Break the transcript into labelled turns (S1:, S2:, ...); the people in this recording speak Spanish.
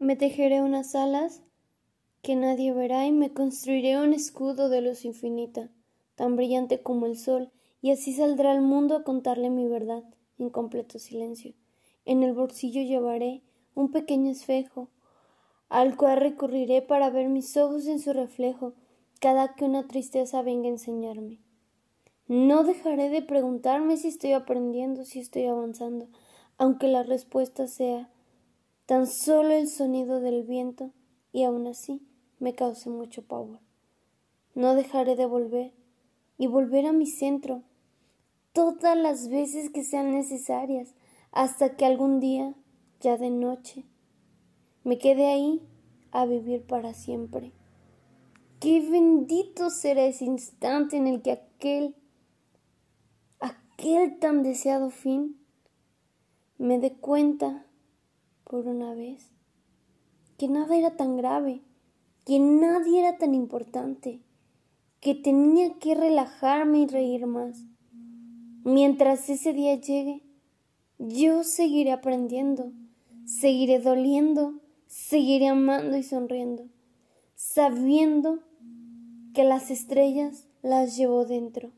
S1: Me tejeré unas alas que nadie verá y me construiré un escudo de luz infinita, tan brillante como el sol, y así saldrá al mundo a contarle mi verdad en completo silencio. En el bolsillo llevaré un pequeño espejo, al cual recurriré para ver mis ojos en su reflejo cada que una tristeza venga a enseñarme. No dejaré de preguntarme si estoy aprendiendo, si estoy avanzando, aunque la respuesta sea tan solo el sonido del viento y aún así me cause mucho pavor. No dejaré de volver y volver a mi centro todas las veces que sean necesarias hasta que algún día, ya de noche, me quede ahí a vivir para siempre. Qué bendito será ese instante en el que aquel, aquel tan deseado fin, me dé cuenta, por una vez, que nada era tan grave, que nadie era tan importante, que tenía que relajarme y reír más. Mientras ese día llegue, yo seguiré aprendiendo, seguiré doliendo, seguiré amando y sonriendo, sabiendo que las estrellas las llevo dentro